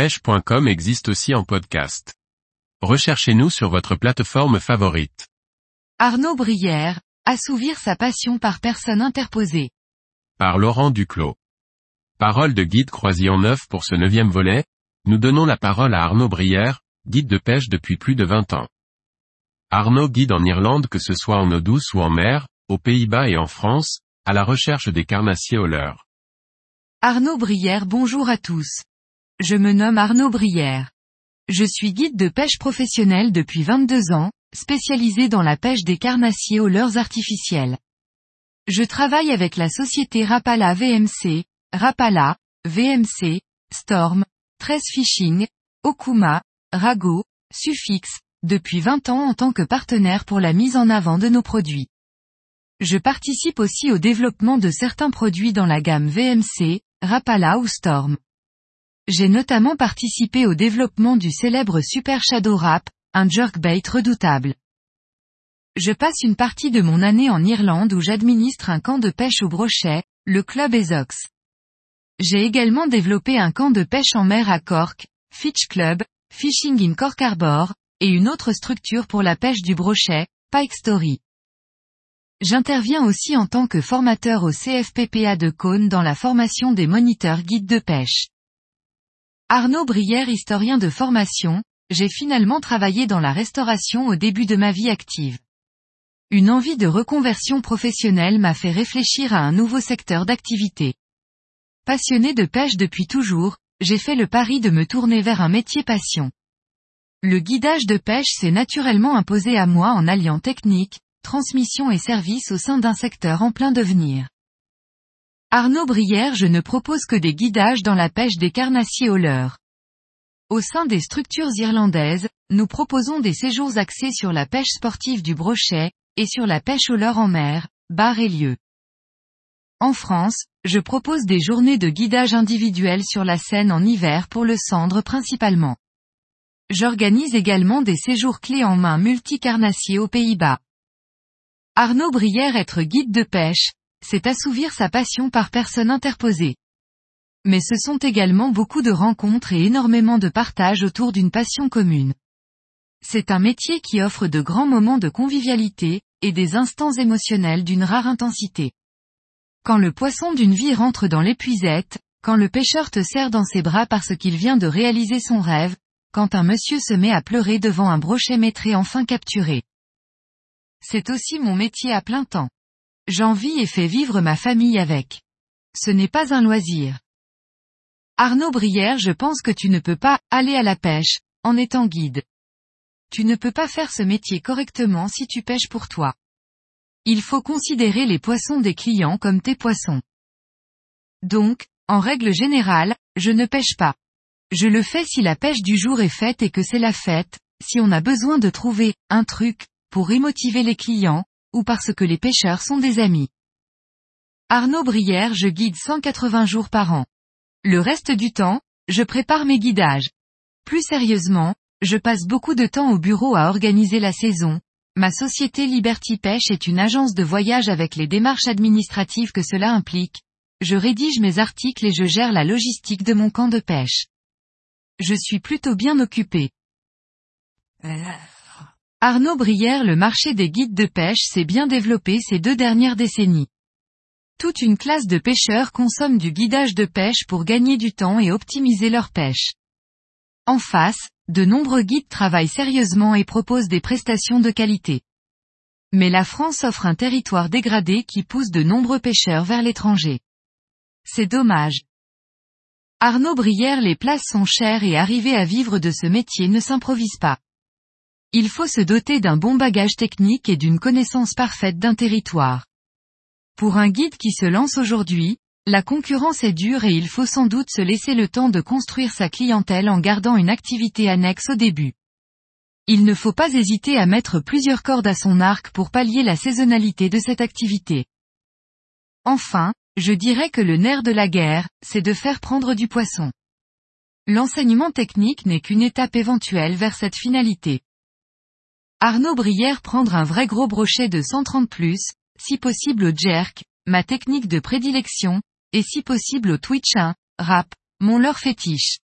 pêche.com existe aussi en podcast. Recherchez-nous sur votre plateforme favorite. Arnaud Brière, assouvir sa passion par personne interposée. Par Laurent Duclos. Parole de guide croisillon neuf pour ce neuvième volet, nous donnons la parole à Arnaud Brière, guide de pêche depuis plus de 20 ans. Arnaud guide en Irlande que ce soit en eau douce ou en mer, aux Pays-Bas et en France, à la recherche des carnassiers au leurre. Arnaud Brière bonjour à tous. Je me nomme Arnaud Brière. Je suis guide de pêche professionnel depuis 22 ans, spécialisé dans la pêche des carnassiers aux leurres artificiels. Je travaille avec la société Rapala VMC, Rapala, VMC, Storm, 13 Fishing, Okuma, Rago, Suffix, depuis 20 ans en tant que partenaire pour la mise en avant de nos produits. Je participe aussi au développement de certains produits dans la gamme VMC, Rapala ou Storm. J'ai notamment participé au développement du célèbre Super Shadow Rap, un jerkbait redoutable. Je passe une partie de mon année en Irlande où j'administre un camp de pêche au brochet, le Club Ezox. J'ai également développé un camp de pêche en mer à Cork, Fitch Club, Fishing in Cork Harbor, et une autre structure pour la pêche du brochet, Pike Story. J'interviens aussi en tant que formateur au CFPPA de Cône dans la formation des moniteurs guides de pêche. Arnaud Brière historien de formation, j'ai finalement travaillé dans la restauration au début de ma vie active. Une envie de reconversion professionnelle m'a fait réfléchir à un nouveau secteur d'activité. Passionné de pêche depuis toujours, j'ai fait le pari de me tourner vers un métier passion. Le guidage de pêche s'est naturellement imposé à moi en alliant technique, transmission et service au sein d'un secteur en plein devenir. Arnaud Brière je ne propose que des guidages dans la pêche des carnassiers au leurre. Au sein des structures irlandaises, nous proposons des séjours axés sur la pêche sportive du brochet, et sur la pêche au leurre en mer, bar et lieu. En France, je propose des journées de guidage individuel sur la Seine en hiver pour le cendre principalement. J'organise également des séjours clés en main multi-carnassiers aux Pays-Bas. Arnaud Brière être guide de pêche, c'est assouvir sa passion par personne interposée. Mais ce sont également beaucoup de rencontres et énormément de partage autour d'une passion commune. C'est un métier qui offre de grands moments de convivialité, et des instants émotionnels d'une rare intensité. Quand le poisson d'une vie rentre dans l'épuisette, quand le pêcheur te serre dans ses bras parce qu'il vient de réaliser son rêve, quand un monsieur se met à pleurer devant un brochet maîtré enfin capturé. C'est aussi mon métier à plein temps. J'en vis et fais vivre ma famille avec. Ce n'est pas un loisir. Arnaud Brière je pense que tu ne peux pas aller à la pêche, en étant guide. Tu ne peux pas faire ce métier correctement si tu pêches pour toi. Il faut considérer les poissons des clients comme tes poissons. Donc, en règle générale, je ne pêche pas. Je le fais si la pêche du jour est faite et que c'est la fête, si on a besoin de trouver un truc pour motiver les clients, ou parce que les pêcheurs sont des amis. Arnaud Brière je guide 180 jours par an. Le reste du temps, je prépare mes guidages. Plus sérieusement, je passe beaucoup de temps au bureau à organiser la saison. Ma société Liberty Pêche est une agence de voyage avec les démarches administratives que cela implique. Je rédige mes articles et je gère la logistique de mon camp de pêche. Je suis plutôt bien occupé. Arnaud Brière le marché des guides de pêche s'est bien développé ces deux dernières décennies. Toute une classe de pêcheurs consomme du guidage de pêche pour gagner du temps et optimiser leur pêche. En face, de nombreux guides travaillent sérieusement et proposent des prestations de qualité. Mais la France offre un territoire dégradé qui pousse de nombreux pêcheurs vers l'étranger. C'est dommage. Arnaud Brière les places sont chères et arriver à vivre de ce métier ne s'improvise pas. Il faut se doter d'un bon bagage technique et d'une connaissance parfaite d'un territoire. Pour un guide qui se lance aujourd'hui, la concurrence est dure et il faut sans doute se laisser le temps de construire sa clientèle en gardant une activité annexe au début. Il ne faut pas hésiter à mettre plusieurs cordes à son arc pour pallier la saisonnalité de cette activité. Enfin, je dirais que le nerf de la guerre, c'est de faire prendre du poisson. L'enseignement technique n'est qu'une étape éventuelle vers cette finalité. Arnaud Brière prendre un vrai gros brochet de 130 plus, si possible au jerk, ma technique de prédilection, et si possible au twitch 1, rap, mon leur fétiche.